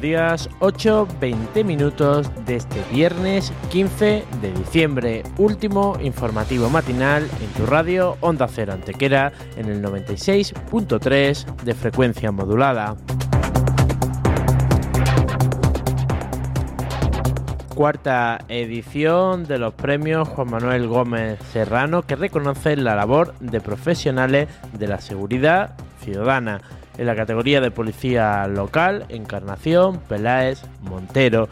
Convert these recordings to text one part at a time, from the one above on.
Buenos días, 8.20 minutos de este viernes 15 de diciembre, último informativo matinal en tu radio Onda Cero Antequera en el 96.3 de frecuencia modulada. Cuarta edición de los premios Juan Manuel Gómez Serrano que reconocen la labor de profesionales de la seguridad ciudadana en la categoría de Policía Local, Encarnación, Peláez, Montero.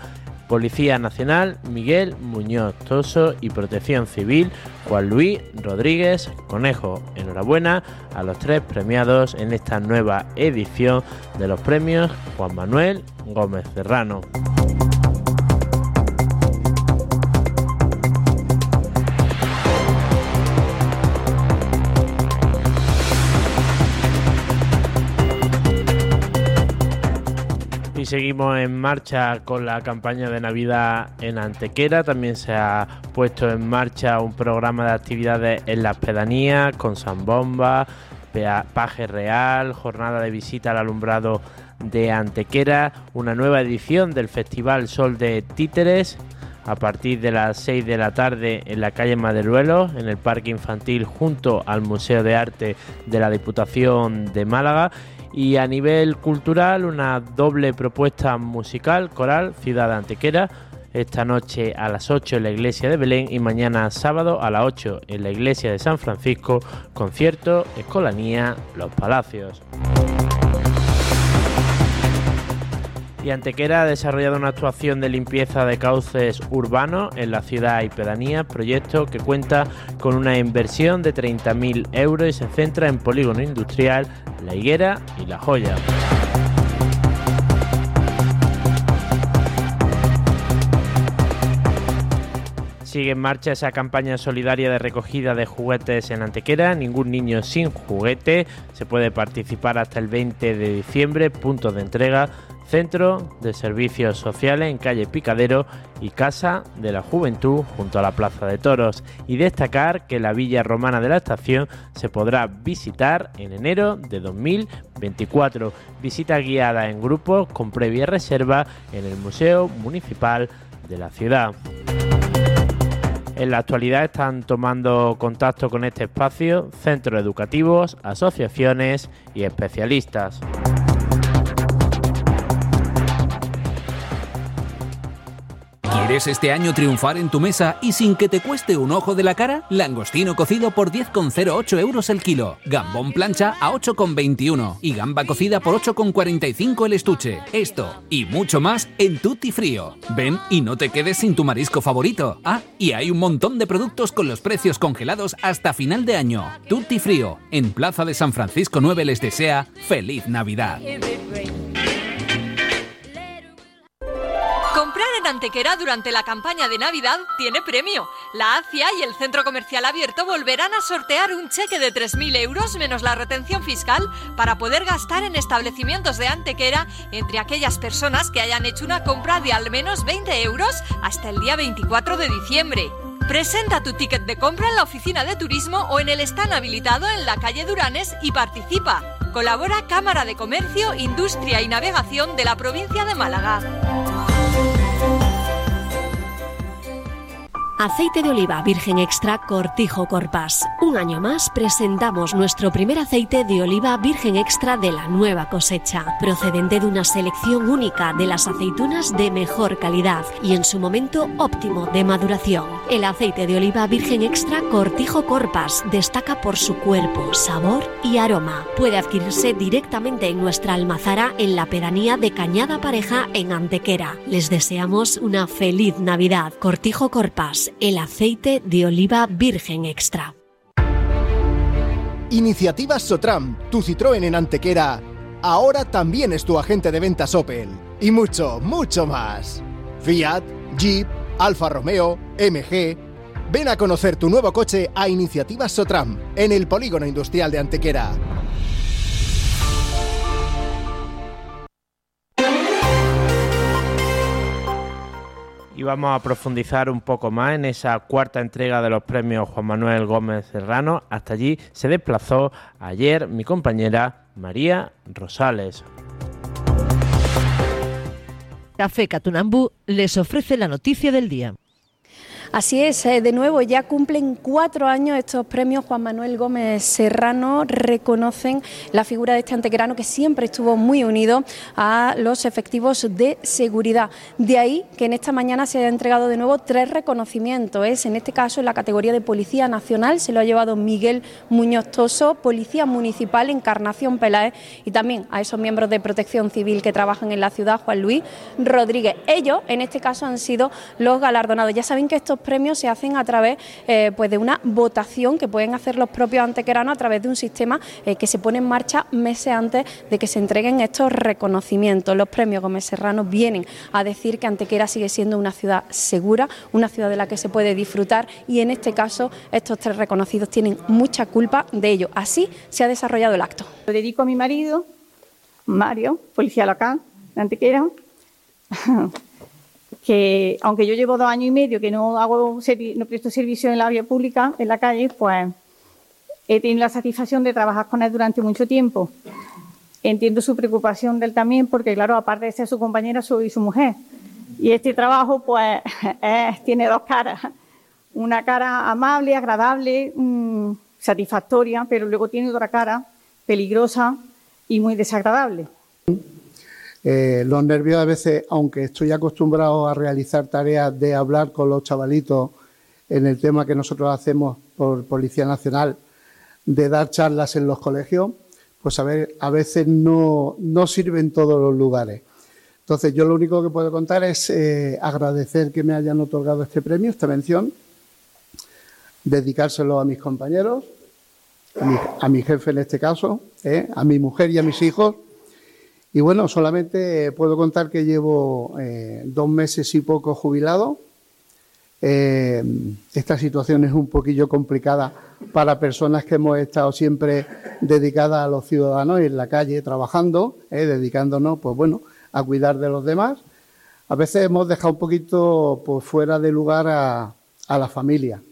Policía Nacional, Miguel Muñoz Toso y Protección Civil, Juan Luis Rodríguez Conejo. Enhorabuena a los tres premiados en esta nueva edición de los premios Juan Manuel Gómez Serrano. Seguimos en marcha con la campaña de Navidad en Antequera. También se ha puesto en marcha un programa de actividades en las pedanías con Zambomba, Paje Real, jornada de visita al alumbrado de Antequera, una nueva edición del Festival Sol de Títeres a partir de las 6 de la tarde en la calle Maderuelo, en el Parque Infantil, junto al Museo de Arte de la Diputación de Málaga y a nivel cultural una doble propuesta musical coral Ciudad Antequera esta noche a las 8 en la iglesia de Belén y mañana sábado a las 8 en la iglesia de San Francisco concierto Escolanía Los Palacios. Y Antequera ha desarrollado una actuación de limpieza de cauces urbanos en la ciudad y pedanía, proyecto que cuenta con una inversión de 30.000 euros y se centra en polígono industrial, La Higuera y La Joya. Sigue en marcha esa campaña solidaria de recogida de juguetes en Antequera. Ningún niño sin juguete. Se puede participar hasta el 20 de diciembre. Punto de entrega Centro de Servicios Sociales en calle Picadero y Casa de la Juventud junto a la Plaza de Toros. Y destacar que la Villa Romana de la Estación se podrá visitar en enero de 2024. Visita guiada en grupo con previa reserva en el Museo Municipal de la ciudad. En la actualidad están tomando contacto con este espacio centros educativos, asociaciones y especialistas. ¿Quieres este año triunfar en tu mesa y sin que te cueste un ojo de la cara? Langostino cocido por 10,08 euros el kilo. Gambón plancha a 8,21. Y gamba cocida por 8,45 el estuche. Esto y mucho más en Tutti Frío. Ven y no te quedes sin tu marisco favorito. Ah, y hay un montón de productos con los precios congelados hasta final de año. Tutti Frío, en Plaza de San Francisco 9 les desea feliz Navidad. Antequera durante la campaña de Navidad tiene premio. La ACIA y el Centro Comercial Abierto volverán a sortear un cheque de 3.000 euros menos la retención fiscal para poder gastar en establecimientos de Antequera entre aquellas personas que hayan hecho una compra de al menos 20 euros hasta el día 24 de diciembre. Presenta tu ticket de compra en la oficina de turismo o en el stand habilitado en la calle Duranes y participa. Colabora Cámara de Comercio, Industria y Navegación de la provincia de Málaga. Aceite de oliva virgen extra Cortijo Corpas. Un año más presentamos nuestro primer aceite de oliva virgen extra de la nueva cosecha, procedente de una selección única de las aceitunas de mejor calidad y en su momento óptimo de maduración. El aceite de oliva virgen extra Cortijo Corpas destaca por su cuerpo, sabor y aroma. Puede adquirirse directamente en nuestra almazara en la pedanía de Cañada Pareja en Antequera. Les deseamos una feliz Navidad. Cortijo Corpas el aceite de oliva virgen extra. Iniciativas Sotram, tu Citroën en Antequera, ahora también es tu agente de ventas Opel. Y mucho, mucho más. Fiat, Jeep, Alfa Romeo, MG. Ven a conocer tu nuevo coche a Iniciativas Sotram, en el Polígono Industrial de Antequera. Y vamos a profundizar un poco más en esa cuarta entrega de los premios Juan Manuel Gómez Serrano. Hasta allí se desplazó ayer mi compañera María Rosales. Café Catunambú les ofrece la noticia del día. Así es, eh, de nuevo ya cumplen cuatro años estos premios. Juan Manuel Gómez Serrano reconocen la figura de este antequerano que siempre estuvo muy unido a los efectivos de seguridad. De ahí que en esta mañana se haya entregado de nuevo tres reconocimientos. Es en este caso en la categoría de Policía Nacional, se lo ha llevado Miguel Muñoz Toso, Policía Municipal Encarnación Peláez y también a esos miembros de Protección Civil que trabajan en la ciudad, Juan Luis Rodríguez. Ellos, en este caso, han sido los galardonados. Ya saben que estos premios se hacen a través eh, pues de una votación que pueden hacer los propios antequeranos a través de un sistema eh, que se pone en marcha meses antes de que se entreguen estos reconocimientos. Los premios Gómez Serrano vienen a decir que Antequera sigue siendo una ciudad segura, una ciudad de la que se puede disfrutar y en este caso estos tres reconocidos tienen mucha culpa de ello. Así se ha desarrollado el acto. Lo dedico a mi marido, Mario, policía local de Antequera. que aunque yo llevo dos años y medio que no hago no presto servicio en la vía pública, en la calle, pues he tenido la satisfacción de trabajar con él durante mucho tiempo. Entiendo su preocupación de él también, porque claro, aparte de ser su compañera, soy su mujer. Y este trabajo, pues, tiene dos caras. Una cara amable, agradable, mm, satisfactoria, pero luego tiene otra cara peligrosa y muy desagradable. Eh, los nervios a veces, aunque estoy acostumbrado a realizar tareas de hablar con los chavalitos en el tema que nosotros hacemos por Policía Nacional, de dar charlas en los colegios, pues a, ver, a veces no, no sirve en todos los lugares. Entonces, yo lo único que puedo contar es eh, agradecer que me hayan otorgado este premio, esta mención, dedicárselo a mis compañeros, a mi, jefe en este caso, eh, a mi mujer y a mis hijos y bueno, solamente puedo contar que llevo eh, dos meses y poco jubilado. Eh, esta situación es un poquillo complicada para personas que hemos estado siempre dedicadas a los ciudadanos en la calle trabajando, eh, dedicándonos, pues bueno, a cuidar de los demás. A veces hemos dejado un poquito pues, fuera de lugar a, a la familia.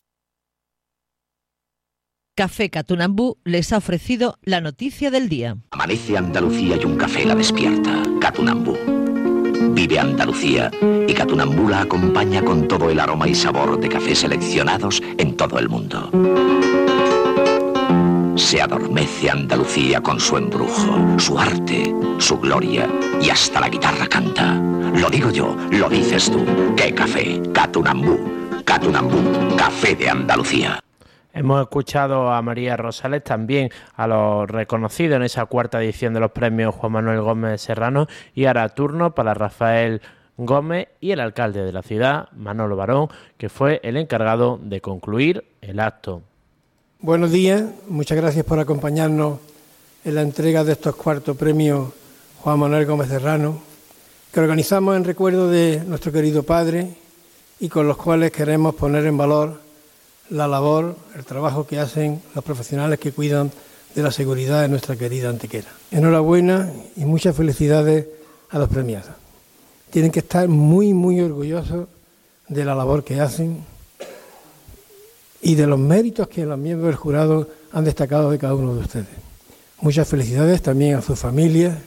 Café Catunambú les ha ofrecido la noticia del día. Amanece Andalucía y un café la despierta. Catunambú. Vive Andalucía y Catunambú la acompaña con todo el aroma y sabor de cafés seleccionados en todo el mundo. Se adormece Andalucía con su embrujo, su arte, su gloria y hasta la guitarra canta. Lo digo yo, lo dices tú. ¿Qué café? Catunambú. Catunambú, café de Andalucía. Hemos escuchado a María Rosales, también a los reconocidos en esa cuarta edición de los premios Juan Manuel Gómez Serrano y ahora turno para Rafael Gómez y el alcalde de la ciudad, Manolo Barón, que fue el encargado de concluir el acto. Buenos días, muchas gracias por acompañarnos en la entrega de estos cuartos premios Juan Manuel Gómez Serrano, que organizamos en recuerdo de nuestro querido padre y con los cuales queremos poner en valor la labor, el trabajo que hacen los profesionales que cuidan de la seguridad de nuestra querida Antequera. Enhorabuena y muchas felicidades a los premiados. Tienen que estar muy, muy orgullosos de la labor que hacen y de los méritos que los miembros del jurado han destacado de cada uno de ustedes. Muchas felicidades también a sus familias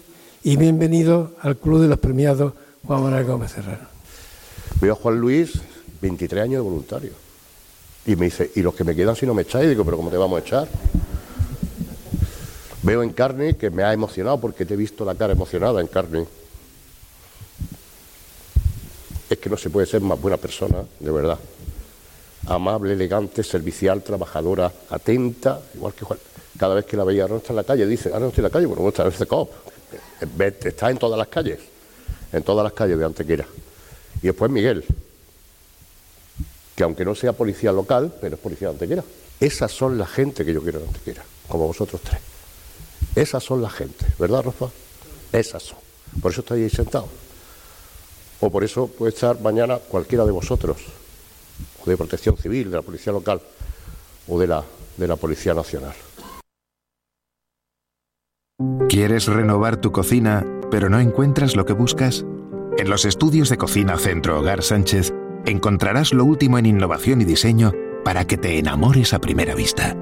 y bienvenidos al Club de los Premiados Juan Manuel Gómez Serrano. Veo Juan Luis, 23 años de voluntario y me dice, ¿y los que me quedan si no me echáis? Digo, ¿pero cómo te vamos a echar? Veo en carne que me ha emocionado porque te he visto la cara emocionada en carne. Es que no se puede ser más buena persona, de verdad. Amable, elegante, servicial, trabajadora, atenta, igual que Juan. Cada vez que la veía, no está en la calle, dice, ah, no estoy en la calle, bueno, muestra de COP. Está en todas las calles, en todas las calles de Antequera. Y después Miguel, que aunque no sea policía local, pero es policía de Antequera. Esas son la gente que yo quiero en Antequera, como vosotros tres. Esas son la gente, ¿verdad, Rafa? Esas son. Por eso estáis ahí sentados. O por eso puede estar mañana cualquiera de vosotros, de protección civil, de la policía local, o de la, de la Policía Nacional. ¿Quieres renovar tu cocina, pero no encuentras lo que buscas? En los estudios de cocina Centro Hogar Sánchez encontrarás lo último en innovación y diseño para que te enamores a primera vista.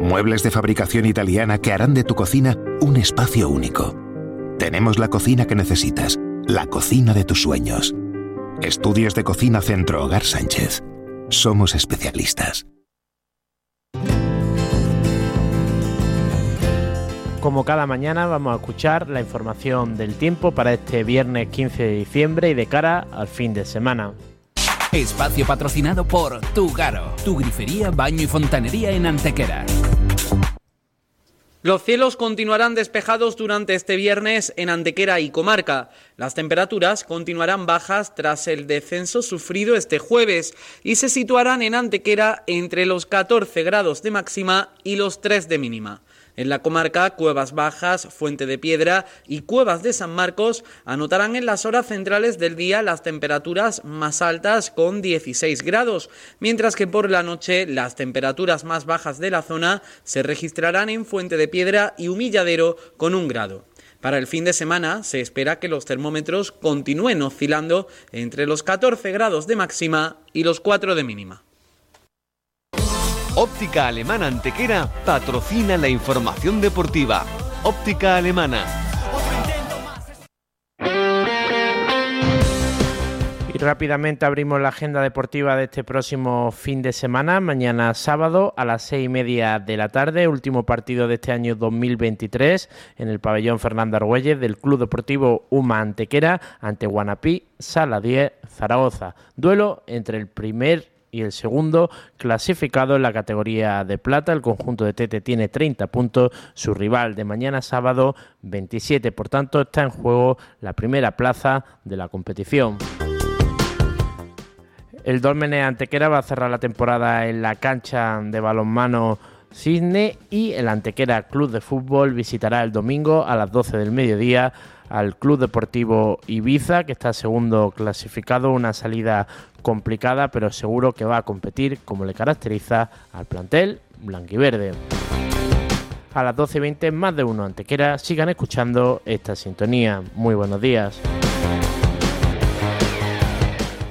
Muebles de fabricación italiana que harán de tu cocina un espacio único. Tenemos la cocina que necesitas, la cocina de tus sueños. Estudios de Cocina Centro Hogar Sánchez. Somos especialistas. Como cada mañana vamos a escuchar la información del tiempo para este viernes 15 de diciembre y de cara al fin de semana. Espacio patrocinado por Tugaro, tu grifería, baño y fontanería en Antequera. Los cielos continuarán despejados durante este viernes en Antequera y comarca. Las temperaturas continuarán bajas tras el descenso sufrido este jueves y se situarán en Antequera entre los 14 grados de máxima y los 3 de mínima. En la comarca, Cuevas Bajas, Fuente de Piedra y Cuevas de San Marcos anotarán en las horas centrales del día las temperaturas más altas con 16 grados, mientras que por la noche las temperaturas más bajas de la zona se registrarán en Fuente de Piedra y Humilladero con un grado. Para el fin de semana se espera que los termómetros continúen oscilando entre los 14 grados de máxima y los 4 de mínima. Óptica Alemana Antequera patrocina la información deportiva. Óptica Alemana. Y rápidamente abrimos la agenda deportiva de este próximo fin de semana. Mañana sábado a las seis y media de la tarde, último partido de este año 2023 en el pabellón Fernando Argüelles del Club Deportivo Uma Antequera ante Guanapí, Sala 10, Zaragoza. Duelo entre el primer y el segundo clasificado en la categoría de plata. El conjunto de Tete tiene 30 puntos, su rival de mañana sábado 27. Por tanto, está en juego la primera plaza de la competición. El Dolmene Antequera va a cerrar la temporada en la cancha de balonmano Cisne y el Antequera Club de Fútbol visitará el domingo a las 12 del mediodía al Club Deportivo Ibiza, que está segundo clasificado, una salida complicada, pero seguro que va a competir como le caracteriza al plantel blanquiverde. A las 12.20 más de uno antequera, sigan escuchando esta sintonía. Muy buenos días.